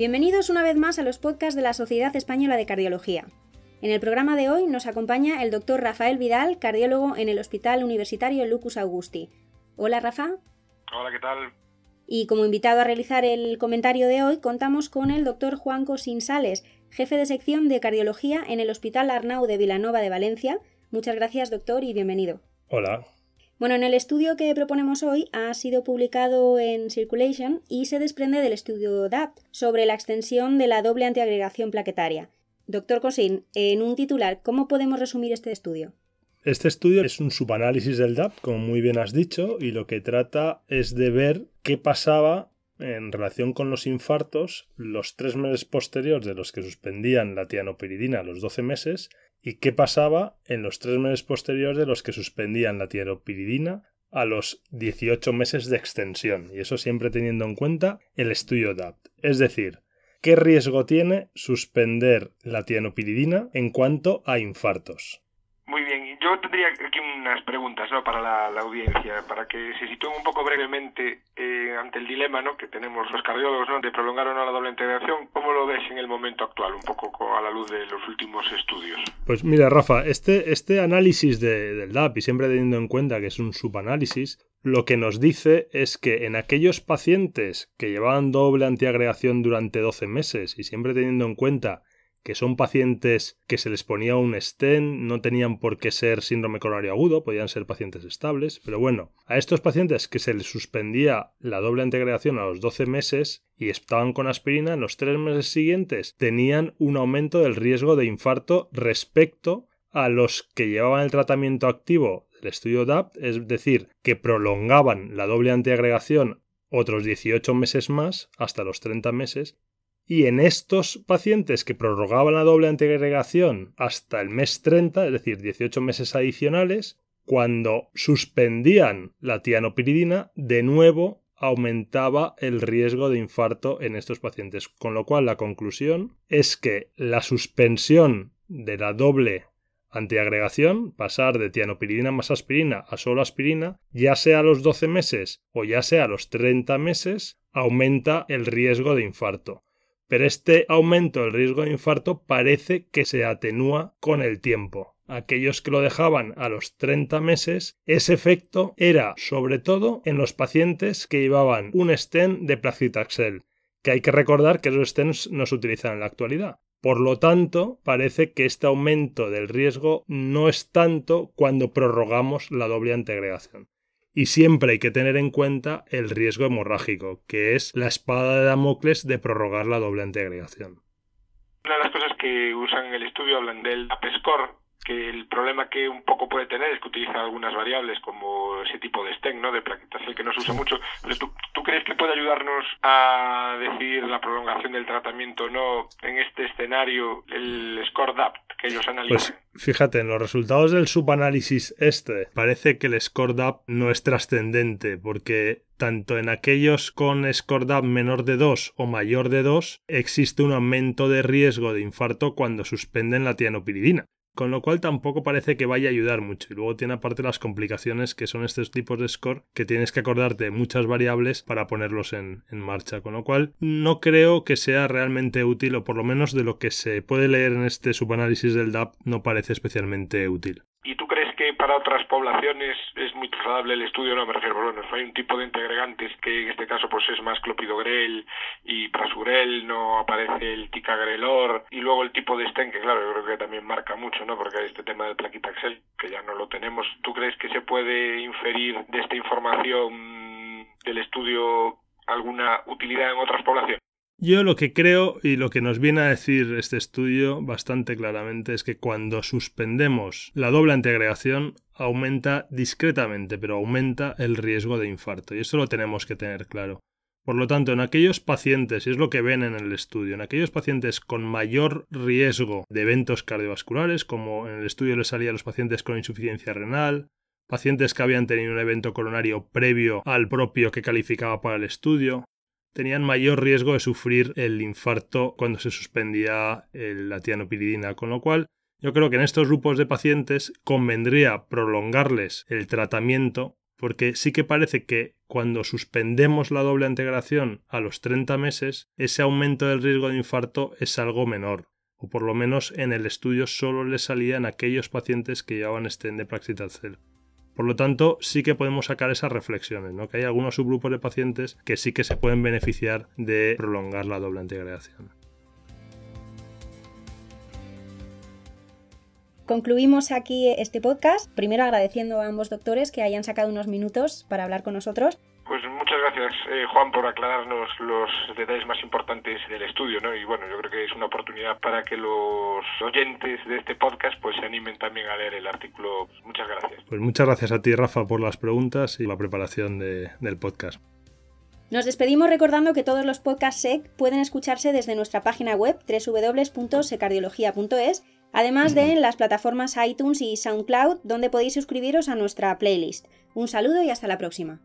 Bienvenidos una vez más a los podcasts de la Sociedad Española de Cardiología. En el programa de hoy nos acompaña el doctor Rafael Vidal, cardiólogo en el Hospital Universitario Lucus Augusti. Hola, Rafa. Hola, ¿qué tal? Y como invitado a realizar el comentario de hoy, contamos con el doctor Juan Cosinsales, jefe de sección de cardiología en el Hospital Arnau de Vilanova de Valencia. Muchas gracias, doctor, y bienvenido. Hola. Bueno, en el estudio que proponemos hoy ha sido publicado en Circulation y se desprende del estudio DAPT sobre la extensión de la doble antiagregación plaquetaria. Doctor Cosin, en un titular, ¿cómo podemos resumir este estudio? Este estudio es un subanálisis del DAPT, como muy bien has dicho, y lo que trata es de ver qué pasaba en relación con los infartos los tres meses posteriores de los que suspendían la tianopiridina a los 12 meses y qué pasaba en los tres meses posteriores de los que suspendían la tiropiridina a los 18 meses de extensión, y eso siempre teniendo en cuenta el estudio DAPT. Es decir, ¿qué riesgo tiene suspender la tianopiridina en cuanto a infartos? Muy bien, yo tendría aquí unas preguntas ¿no? para la, audiencia, para que se sitúen un poco brevemente eh, ante el dilema ¿no? que tenemos los cardiólogos ¿no? de prolongar o no la doble integración. ¿Cómo lo ves en el momento actual, un poco a la luz de los últimos estudios? Pues mira, Rafa, este, este análisis del DAP, y siempre teniendo en cuenta que es un subanálisis, lo que nos dice es que en aquellos pacientes que llevaban doble antiagregación durante 12 meses, y siempre teniendo en cuenta que son pacientes que se les ponía un stent, no tenían por qué ser síndrome coronario agudo, podían ser pacientes estables, pero bueno, a estos pacientes que se les suspendía la doble integración a los 12 meses y estaban con aspirina, en los tres meses siguientes tenían un aumento del riesgo de infarto respecto a los que llevaban el tratamiento activo del estudio DAPT, es decir, que prolongaban la doble antiagregación otros 18 meses más, hasta los 30 meses, y en estos pacientes que prorrogaban la doble antiagregación hasta el mes 30, es decir, 18 meses adicionales, cuando suspendían la tianopiridina, de nuevo aumentaba el riesgo de infarto en estos pacientes. Con lo cual, la conclusión es que la suspensión de la doble antiagregación, pasar de tianopiridina más aspirina a solo aspirina, ya sea a los 12 meses o ya sea a los 30 meses, aumenta el riesgo de infarto pero este aumento del riesgo de infarto parece que se atenúa con el tiempo. Aquellos que lo dejaban a los 30 meses, ese efecto era sobre todo en los pacientes que llevaban un stent de placitaxel, que hay que recordar que esos stents no se utilizan en la actualidad. Por lo tanto, parece que este aumento del riesgo no es tanto cuando prorrogamos la doble antiagregación y siempre hay que tener en cuenta el riesgo hemorrágico, que es la espada de Damocles de prorrogar la doble antiagregación. Una de las cosas que usan en el estudio hablan del APSCORE, que el problema que un poco puede tener es que utiliza algunas variables como ese tipo de stent, ¿no? de plaquetación que no se usa mucho. Pero ¿tú, ¿tú, crees que puede ayudarnos a decidir la prolongación del tratamiento o no en este escenario el score DAPT que ellos analizan? Pues fíjate, en los resultados del subanálisis este parece que el score DAPT no es trascendente porque tanto en aquellos con score DAP menor de 2 o mayor de 2 existe un aumento de riesgo de infarto cuando suspenden la tianopiridina con lo cual tampoco parece que vaya a ayudar mucho. Y luego tiene aparte las complicaciones que son estos tipos de score que tienes que acordarte de muchas variables para ponerlos en, en, marcha, con lo cual no creo que sea realmente útil o por lo menos de lo que se puede leer en este subanálisis del DAP no parece especialmente útil. ¿Y tú crees poblaciones es muy trasladable el estudio? No, me refiero, bueno, hay un tipo de integrantes que en este caso pues es más clopidogrel y prasurel, no aparece el ticagrelor y luego el tipo de stent que claro, yo creo que también marca mucho, ¿no? Porque este tema del plaquitaxel que ya no lo tenemos. ¿Tú crees que se puede inferir de esta información del estudio alguna utilidad en otras poblaciones? Yo lo que creo y lo que nos viene a decir este estudio bastante claramente es que cuando suspendemos la doble antiagregación aumenta discretamente, pero aumenta el riesgo de infarto. Y eso lo tenemos que tener claro. Por lo tanto, en aquellos pacientes, y es lo que ven en el estudio, en aquellos pacientes con mayor riesgo de eventos cardiovasculares, como en el estudio le salía a los pacientes con insuficiencia renal, pacientes que habían tenido un evento coronario previo al propio que calificaba para el estudio, tenían mayor riesgo de sufrir el infarto cuando se suspendía la tianopiridina, con lo cual yo creo que en estos grupos de pacientes convendría prolongarles el tratamiento porque sí que parece que cuando suspendemos la doble integración a los 30 meses, ese aumento del riesgo de infarto es algo menor, o por lo menos en el estudio solo le salía en aquellos pacientes que llevaban de Por lo tanto, sí que podemos sacar esas reflexiones, ¿no? que hay algunos subgrupos de pacientes que sí que se pueden beneficiar de prolongar la doble integración. Concluimos aquí este podcast, primero agradeciendo a ambos doctores que hayan sacado unos minutos para hablar con nosotros. Pues gracias, eh, Juan, por aclararnos los detalles más importantes del estudio, ¿no? Y bueno, yo creo que es una oportunidad para que los oyentes de este podcast pues se animen también a leer el artículo. Muchas gracias. Pues muchas gracias a ti, Rafa, por las preguntas y la preparación del podcast. Nos despedimos recordando que todos los podcasts SEC pueden escucharse desde nuestra página web www.secardiología.es además de en las plataformas iTunes y SoundCloud, donde podéis suscribiros a nuestra playlist. Un saludo y hasta la próxima.